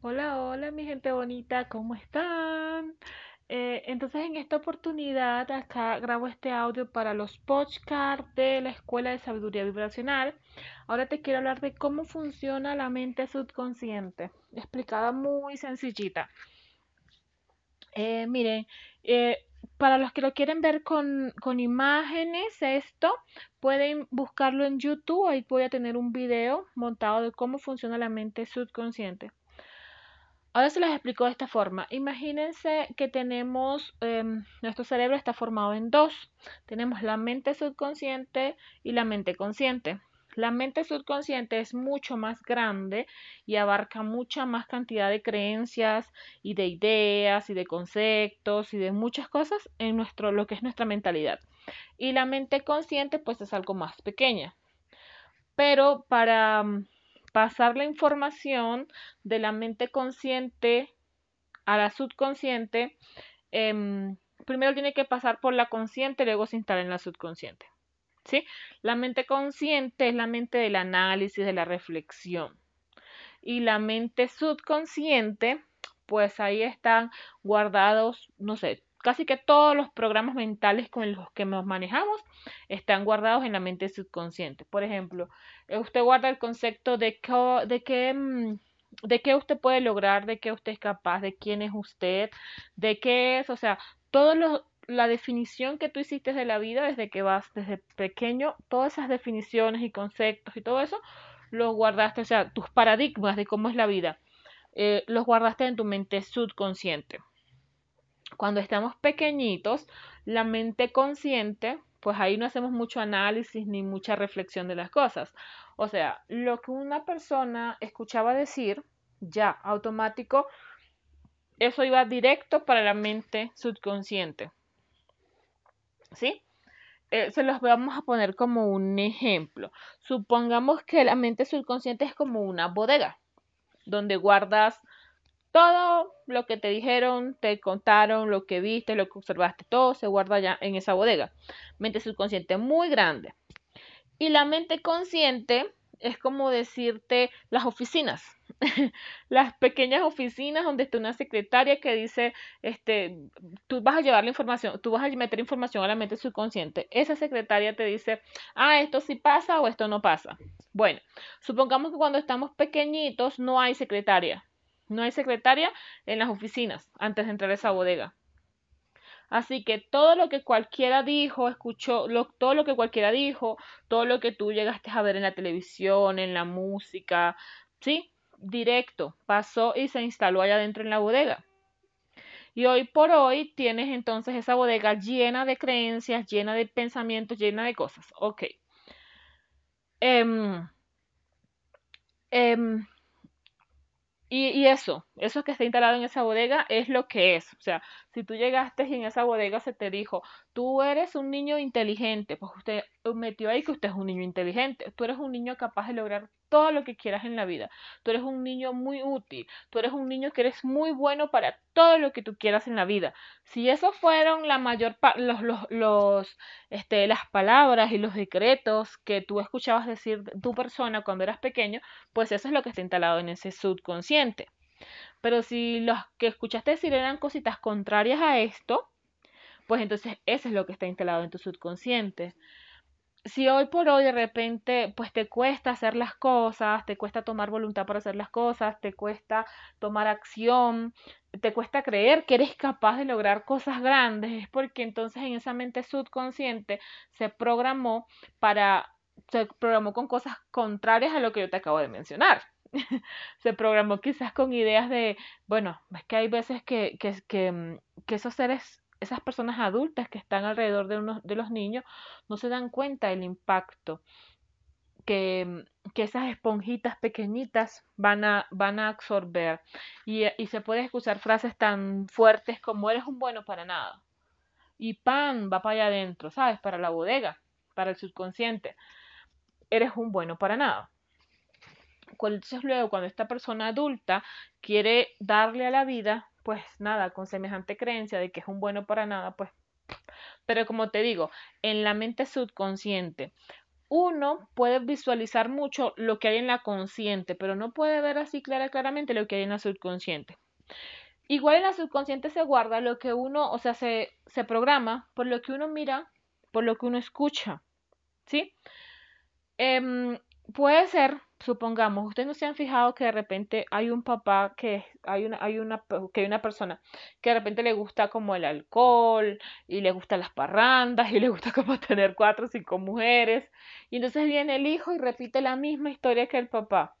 Hola, hola, mi gente bonita, ¿cómo están? Eh, entonces, en esta oportunidad, acá grabo este audio para los podcasts de la Escuela de Sabiduría Vibracional. Ahora te quiero hablar de cómo funciona la mente subconsciente, explicada muy sencillita. Eh, miren, eh, para los que lo quieren ver con, con imágenes, esto, pueden buscarlo en YouTube. Ahí voy a tener un video montado de cómo funciona la mente subconsciente. Ahora se les explico de esta forma. Imagínense que tenemos, em, nuestro cerebro está formado en dos. Tenemos la mente subconsciente y la mente consciente. La mente subconsciente es mucho más grande y abarca mucha más cantidad de creencias y de ideas y de conceptos y de muchas cosas en nuestro lo que es nuestra mentalidad. Y la mente consciente pues es algo más pequeña. Pero para pasar la información de la mente consciente a la subconsciente, em, primero tiene que pasar por la consciente, luego se instala en la subconsciente. ¿sí? La mente consciente es la mente del análisis, de la reflexión. Y la mente subconsciente, pues ahí están guardados, no sé, casi que todos los programas mentales con los que nos manejamos están guardados en la mente subconsciente. Por ejemplo, eh, usted guarda el concepto de, que, de qué mm, de qué usted puede lograr, de qué usted es capaz, de quién es usted, de qué es, o sea, todo lo, la definición que tú hiciste de la vida desde que vas desde pequeño, todas esas definiciones y conceptos y todo eso, los guardaste, o sea, tus paradigmas de cómo es la vida, eh, los guardaste en tu mente subconsciente cuando estamos pequeñitos, la mente consciente, pues ahí no hacemos mucho análisis ni mucha reflexión de las cosas. O sea, lo que una persona escuchaba decir, ya, automático, eso iba directo para la mente subconsciente. ¿Sí? Eh, se los vamos a poner como un ejemplo. Supongamos que la mente subconsciente es como una bodega, donde guardas todo lo que te dijeron, te contaron, lo que viste, lo que observaste, todo se guarda ya en esa bodega. Mente subconsciente muy grande. Y la mente consciente es como decirte las oficinas, las pequeñas oficinas donde está una secretaria que dice, este, tú vas a llevar la información, tú vas a meter información a la mente subconsciente. Esa secretaria te dice, ah, esto sí pasa o esto no pasa. Bueno, supongamos que cuando estamos pequeñitos no hay secretaria, no hay secretaria en las oficinas antes de entrar a esa bodega. Así que todo lo que cualquiera dijo, escuchó, todo lo que cualquiera dijo, todo lo que tú llegaste a ver en la televisión, en la música, ¿sí? Directo, pasó y se instaló allá adentro en la bodega. Y hoy por hoy tienes entonces esa bodega llena de creencias, llena de pensamientos, llena de cosas. Ok. Um, y, eso, eso que está instalado en esa bodega es lo que es. O sea, si tú llegaste y en esa bodega se te dijo, tú eres un niño inteligente, pues usted metió ahí que usted es un niño inteligente. Tú eres un niño capaz de lograr todo lo que quieras en la vida. Tú eres un niño muy útil. Tú eres un niño que eres muy bueno para todo lo que tú quieras en la vida. Si esos fueron la mayor los, los, este, las palabras y los decretos que tú escuchabas decir tu persona cuando eras pequeño, pues eso es lo que está instalado en ese subconsciente. Pero si los que escuchaste decir eran cositas contrarias a esto, pues entonces eso es lo que está instalado en tu subconsciente si hoy por hoy de repente pues te cuesta hacer las cosas, te cuesta tomar voluntad para hacer las cosas, te cuesta tomar acción, te cuesta creer que eres capaz de lograr cosas grandes, es porque entonces en esa mente subconsciente se programó para se programó con cosas contrarias a lo que yo te acabo de mencionar. se programó quizás con ideas de, bueno, es que hay veces que, que, que, que esos seres esas personas adultas que están alrededor de, unos, de los niños no se dan cuenta del impacto que, que esas esponjitas pequeñitas van a, van a absorber. Y, y se puede escuchar frases tan fuertes como eres un bueno para nada. Y pan va para allá adentro, ¿sabes? Para la bodega, para el subconsciente. Eres un bueno para nada. Entonces luego cuando esta persona adulta quiere darle a la vida pues nada, con semejante creencia de que es un bueno para nada, pues. Pero como te digo, en la mente subconsciente, uno puede visualizar mucho lo que hay en la consciente, pero no puede ver así clara, claramente lo que hay en la subconsciente. Igual en la subconsciente se guarda lo que uno, o sea, se, se programa por lo que uno mira, por lo que uno escucha, ¿sí? Em, puede ser, supongamos, ustedes no se han fijado que de repente hay un papá que hay una, hay una, que hay una persona que de repente le gusta como el alcohol y le gustan las parrandas y le gusta como tener cuatro o cinco mujeres y entonces viene el hijo y repite la misma historia que el papá.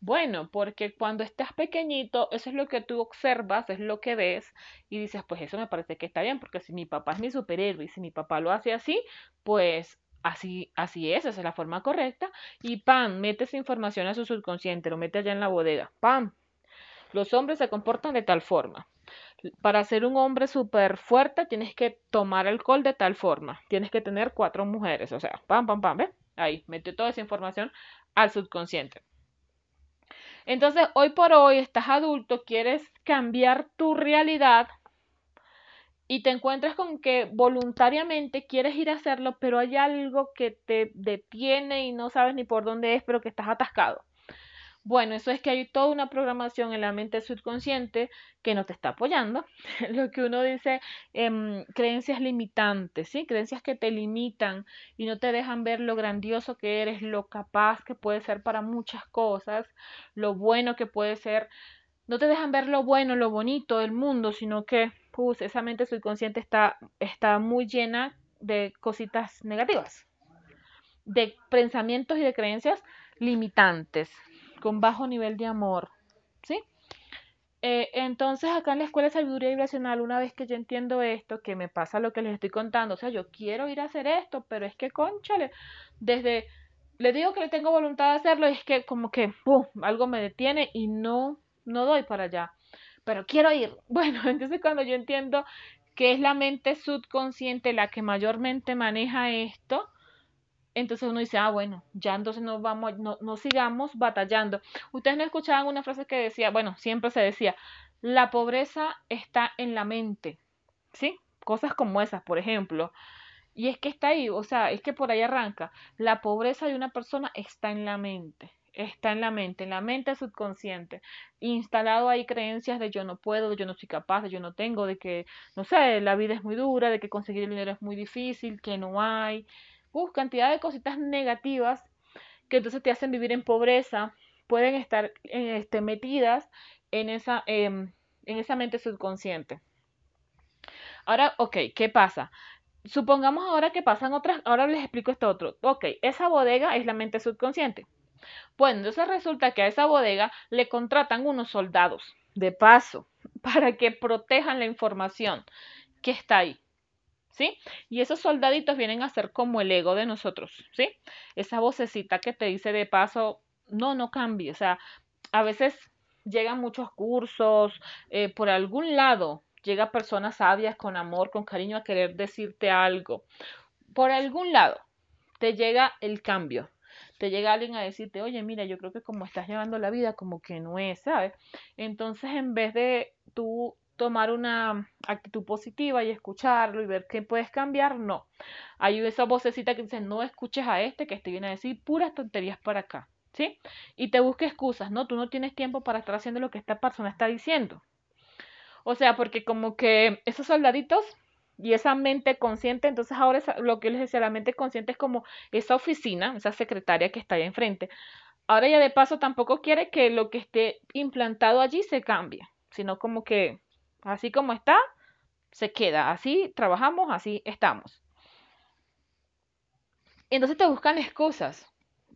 Bueno, porque cuando estás pequeñito, eso es lo que tú observas, es lo que ves y dices, pues eso me parece que está bien, porque si mi papá es mi superhéroe y si mi papá lo hace así, pues así, así es, esa es la forma correcta. Y pam, metes información a su subconsciente, lo mete allá en la bodega. Pam. Los hombres se comportan de tal forma. Para ser un hombre súper fuerte tienes que tomar alcohol de tal forma. Tienes que tener cuatro mujeres. O sea, pam, pam, pam, ¿ve? Ahí, metió toda esa información al subconsciente. Entonces, hoy por hoy estás adulto, quieres cambiar tu realidad y te encuentras con que voluntariamente quieres ir a hacerlo, pero hay algo que te detiene y no sabes ni por dónde es, pero que estás atascado. Bueno, eso es que hay toda una programación en la mente subconsciente que no te está apoyando. Lo que uno dice, em, creencias limitantes, ¿sí? Creencias que te limitan y no te dejan ver lo grandioso que eres, lo capaz que puedes ser para muchas cosas, lo bueno que puede ser. No te dejan ver lo bueno, lo bonito del mundo, sino que, pues, esa mente subconsciente está, está muy llena de cositas negativas, de pensamientos y de creencias limitantes con bajo nivel de amor, ¿sí? Eh, entonces acá en la Escuela de Sabiduría Vibracional, una vez que yo entiendo esto, que me pasa lo que les estoy contando, o sea, yo quiero ir a hacer esto, pero es que, conchale, desde, le digo que le tengo voluntad de hacerlo, y es que como que, ¡pum!, algo me detiene y no, no doy para allá, pero quiero ir. Bueno, entonces cuando yo entiendo que es la mente subconsciente la que mayormente maneja esto, entonces uno dice, ah, bueno, ya entonces no vamos, no, no sigamos batallando. Ustedes no escuchaban una frase que decía, bueno, siempre se decía, la pobreza está en la mente, ¿sí? Cosas como esas, por ejemplo. Y es que está ahí, o sea, es que por ahí arranca. La pobreza de una persona está en la mente, está en la mente, en la mente subconsciente. Instalado ahí creencias de yo no puedo, de yo no soy capaz, de yo no tengo, de que, no sé, la vida es muy dura, de que conseguir el dinero es muy difícil, que no hay cantidad de cositas negativas que entonces te hacen vivir en pobreza, pueden estar este, metidas en esa, em, en esa mente subconsciente. Ahora, ok, ¿qué pasa? Supongamos ahora que pasan otras, ahora les explico esto otro. Ok, esa bodega es la mente subconsciente. Bueno, entonces resulta que a esa bodega le contratan unos soldados de paso para que protejan la información que está ahí. ¿sí? Y esos soldaditos vienen a ser como el ego de nosotros, ¿sí? Esa vocecita que te dice de paso, no, no cambie, o sea, a veces llegan muchos cursos, eh, por algún lado llega personas sabias con amor, con cariño a querer decirte algo. Por algún lado te llega el cambio. Te llega alguien a decirte, oye, mira, yo creo que como estás llevando la vida, como que no es, ¿sabes? Entonces, en vez de tú tomar una actitud positiva y escucharlo y ver qué puedes cambiar, no. Hay esa vocecita que dice, no escuches a este que te viene a decir puras tonterías para acá, ¿sí? Y te busca excusas, ¿no? Tú no tienes tiempo para estar haciendo lo que esta persona está diciendo. O sea, porque como que esos soldaditos y esa mente consciente, entonces ahora lo que les decía, la mente consciente es como esa oficina, esa secretaria que está ahí enfrente. Ahora ya de paso tampoco quiere que lo que esté implantado allí se cambie, sino como que Así como está, se queda. Así trabajamos, así estamos. Entonces te buscan excusas.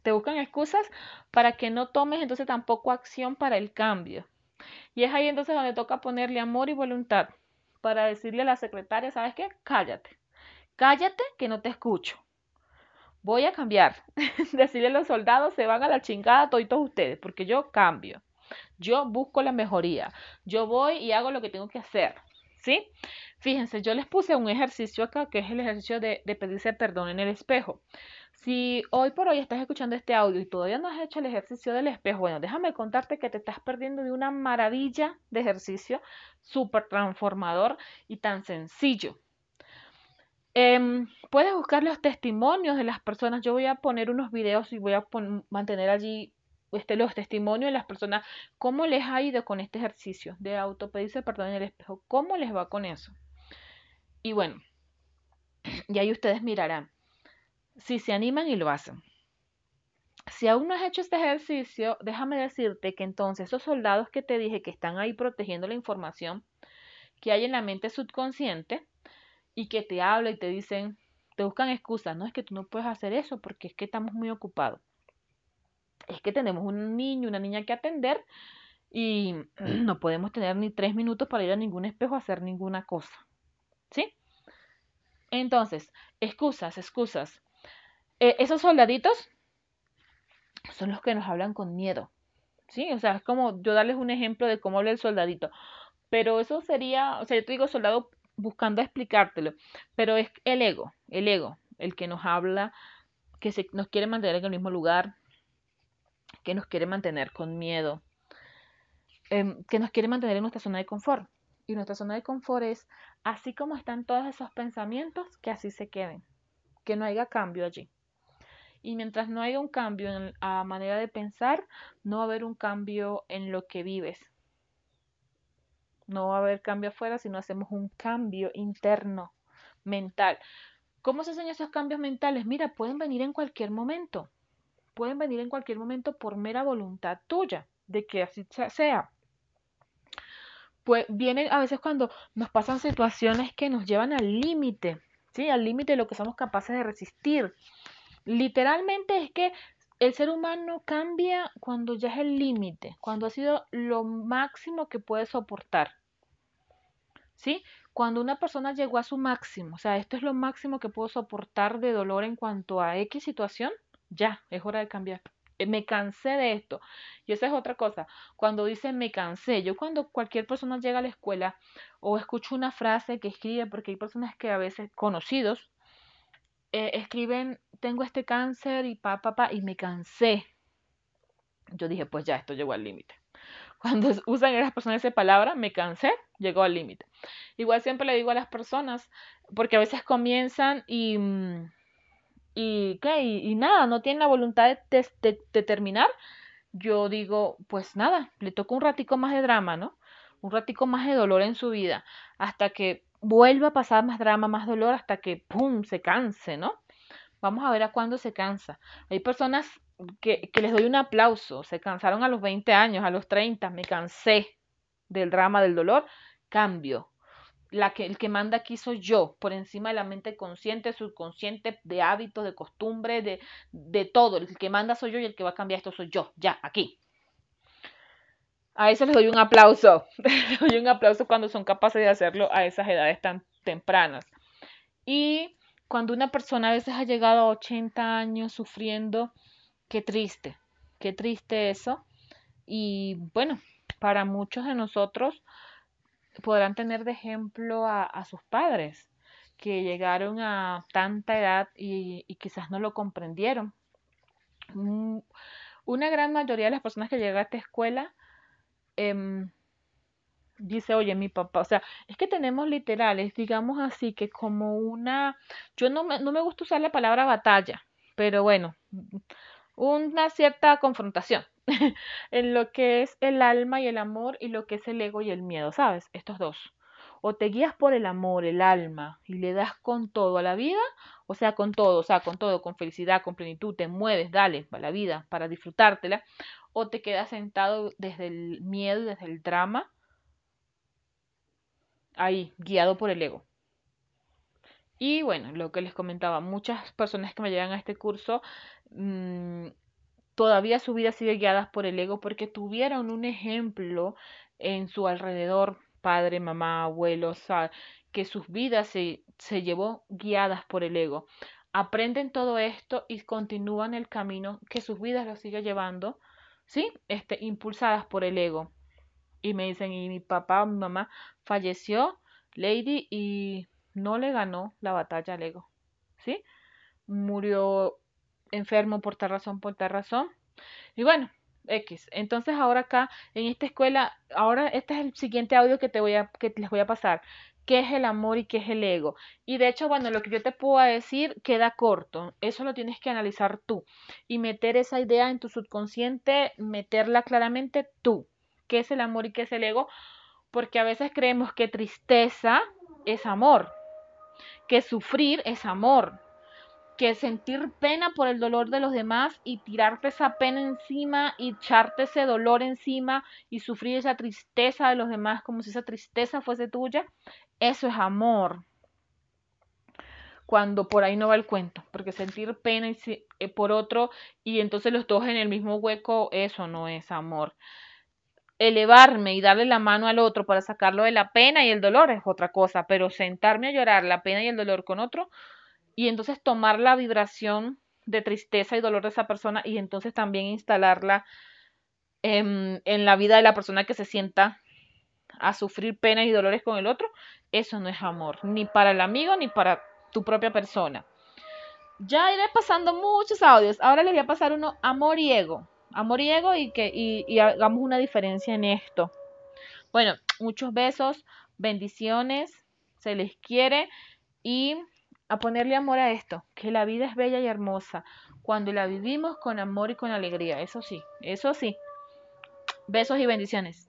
Te buscan excusas para que no tomes entonces tampoco acción para el cambio. Y es ahí entonces donde toca ponerle amor y voluntad para decirle a la secretaria, ¿sabes qué? Cállate. Cállate que no te escucho. Voy a cambiar. decirle a los soldados, se van a la chingada todos ustedes, porque yo cambio. Yo busco la mejoría. Yo voy y hago lo que tengo que hacer. ¿Sí? Fíjense, yo les puse un ejercicio acá que es el ejercicio de, pedirse perdón en el espejo. Si hoy por hoy estás escuchando este audio y todavía no has hecho el ejercicio del espejo, bueno, déjame contarte que te estás perdiendo de una maravilla de ejercicio súper transformador y tan sencillo. Em, puedes buscar los testimonios de las personas. Yo voy a poner unos videos y voy a mantener allí este, los testimonios de las personas. ¿Cómo les ha ido con este ejercicio de autopedirse perdón en el espejo? ¿Cómo les va con eso? Y bueno, y ahí ustedes mirarán si se animan y lo hacen. Si aún no has hecho este ejercicio, déjame decirte que entonces esos soldados que te dije que están ahí protegiendo la información que hay en la mente subconsciente, y que te habla y te dicen, te buscan excusas, no es que tú no puedes hacer eso porque es que estamos muy ocupados. Es que tenemos un niño, una niña que atender y no podemos tener ni tres minutos para ir a ningún espejo a hacer ninguna cosa. ¿Sí? Entonces, excusas, excusas. Eh, esos soldaditos son los que nos hablan con miedo. ¿Sí? O sea, es como yo darles un ejemplo de cómo habla el soldadito. Pero eso sería, o sea, yo te digo soldado buscando explicártelo, pero es el ego, el ego, el que nos habla, que se, nos quiere mantener en el mismo lugar, que nos quiere mantener con miedo, em, que nos quiere mantener en nuestra zona de confort. Y nuestra zona de confort es, así como están todos esos pensamientos, que así se queden, que no haya cambio allí. Y mientras no haya un cambio en la manera de pensar, no va a haber un cambio en lo que vives, no va a haber cambio afuera si no hacemos un cambio interno, mental. ¿Cómo se hacen esos cambios mentales? Mira, pueden venir en cualquier momento. Pueden venir en cualquier momento por mera voluntad tuya, de que así sea. Pues vienen a veces cuando nos pasan situaciones que nos llevan al límite, ¿sí? Al límite de lo que somos capaces de resistir. Literalmente es que el ser humano cambia cuando ya es el límite, cuando ha sido lo máximo que puede soportar. ¿Sí? Cuando una persona llegó a su máximo, o sea, esto es lo máximo que puedo soportar de dolor en cuanto a X situación, ya, es hora de cambiar. Eh, me cansé de esto. Y esa es otra cosa. Cuando dicen me cansé, yo cuando cualquier persona llega a la escuela o escucho una frase que escribe, porque hay personas que a veces conocidos eh, escriben, tengo este cáncer y pa, pa, pa, y me cansé. Yo dije, pues ya, esto llegó al límite. Cuando usan esas personas esa palabra, me cansé, llegó al límite. Igual siempre le digo a las personas, porque a veces comienzan y, mm, y, ¿qué? y, nada, no tienen la voluntad de, de, terminar. Yo digo, pues nada, le toca un ratico más de drama, ¿no? Un ratico más de dolor en su vida, hasta que vuelva a pasar más drama, más dolor, hasta que, ¡pum!, se canse, ¿no? Vamos a ver a cuándo se cansa. Hay personas que, les doy un aplauso, se cansaron a los 20 años, a los 30, me cansé del drama, del dolor, cambio. La que, el que manda aquí soy yo, por encima de la mente consciente, subconsciente, de hábitos, de costumbres, de, de todo. El que manda soy yo y el que va a cambiar esto soy yo, ya, aquí. A eso les doy un aplauso. les doy un aplauso cuando son capaces de hacerlo a esas edades tan tempranas. Y cuando una persona a veces ha llegado a 80 años sufriendo, qué triste, qué triste eso. Y bueno, para muchos de nosotros podrán tener de ejemplo a, sus padres que llegaron a tanta edad y, quizás no lo comprendieron. Mm, una gran mayoría de las personas que llegan a esta escuela em, dice, oye, mi papá, o sea, es que tenemos literales, digamos así, que como una, yo no me, no me gusta usar la palabra batalla, pero bueno, una cierta confrontación en lo que es el alma y el amor y lo que es el ego y el miedo, ¿sabes? Estos dos. O te guías por el amor, el alma, y le das con todo a la vida, o sea, con todo, o sea, con todo, con felicidad, con plenitud, te mueves, dale, a la vida, para disfrutártela, o te quedas sentado desde el miedo desde el drama, ahí, guiado por el ego. Y bueno, lo que les comentaba, muchas personas que me llegan a este curso mmm, todavía su vida sigue guiada por el ego porque tuvieron un ejemplo en su alrededor, padre, mamá, abuelos, que sus vidas se, se llevó guiadas por el ego. Aprenden todo esto y continúan el camino que sus vidas los sigue llevando, ¿sí? Este, impulsadas por el ego. Y me dicen, y mi papá mi mamá falleció, Lady, y no le ganó la batalla al ego, ¿sí? Murió enfermo por tal razón, por tal razón. Y bueno, X. Entonces ahora acá en esta escuela, ahora este es el siguiente audio que te voy a que les voy a pasar. Qué es el amor y qué es el ego. Y de hecho, bueno, lo que yo te puedo decir queda corto. Eso lo tienes que analizar tú y meter esa idea en tu subconsciente, meterla claramente tú. ¿Qué es el amor y qué es el ego? Porque a veces creemos que tristeza es amor, que sufrir es amor, que sentir pena por el dolor de los demás y tirarte esa pena encima y echarte ese dolor encima y sufrir esa tristeza de los demás como si esa tristeza fuese tuya, eso es amor. Cuando por ahí no va el cuento, porque sentir pena eh, por otro y entonces los dos en el mismo hueco, eso no es amor. Elevarme y darle la mano al otro para sacarlo de la pena y el dolor es otra cosa, pero sentarme a llorar la pena y el dolor con otro, y entonces tomar la vibración de tristeza y dolor de esa persona y entonces también instalarla en, la vida de la persona que se sienta a sufrir penas y dolores con el otro, eso no es amor, ni para el amigo ni para tu propia persona. Ya iré pasando muchos audios. Ahora les voy a pasar uno, amor y. Amor y y que y hagamos una diferencia en esto. Bueno, muchos besos, bendiciones, se les quiere y a ponerle amor a esto, que la vida es bella y hermosa cuando la vivimos con amor y con alegría, eso sí, eso sí. Besos y bendiciones.